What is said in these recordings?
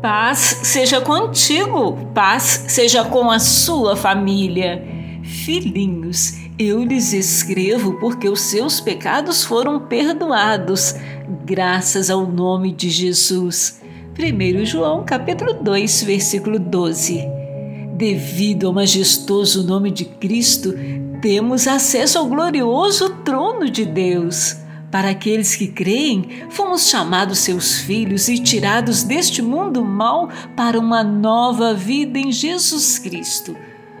Paz seja contigo, paz seja com a sua família. Filhinhos, eu lhes escrevo porque os seus pecados foram perdoados, graças ao nome de Jesus. 1 João capítulo 2, versículo 12. Devido ao majestoso nome de Cristo, temos acesso ao glorioso trono de Deus. Para aqueles que creem, fomos chamados seus filhos e tirados deste mundo mau para uma nova vida em Jesus Cristo.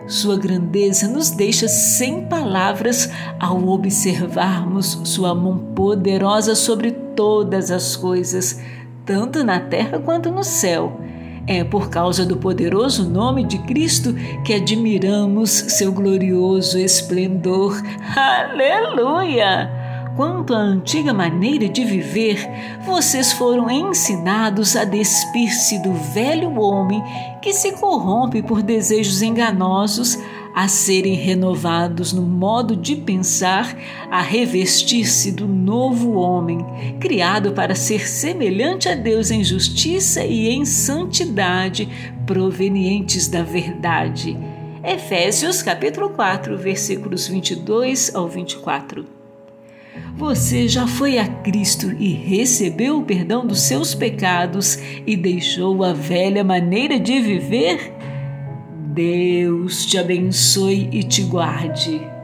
Sua grandeza nos deixa sem palavras ao observarmos Sua mão poderosa sobre todas as coisas, tanto na terra quanto no céu. É por causa do poderoso nome de Cristo que admiramos seu glorioso esplendor. Aleluia! Quanto à antiga maneira de viver, vocês foram ensinados a despir-se do velho homem que se corrompe por desejos enganosos, a serem renovados no modo de pensar, a revestir-se do novo homem, criado para ser semelhante a Deus em justiça e em santidade, provenientes da verdade. Efésios capítulo 4, versículos 22 ao 24. Você já foi a Cristo e recebeu o perdão dos seus pecados e deixou a velha maneira de viver? Deus te abençoe e te guarde.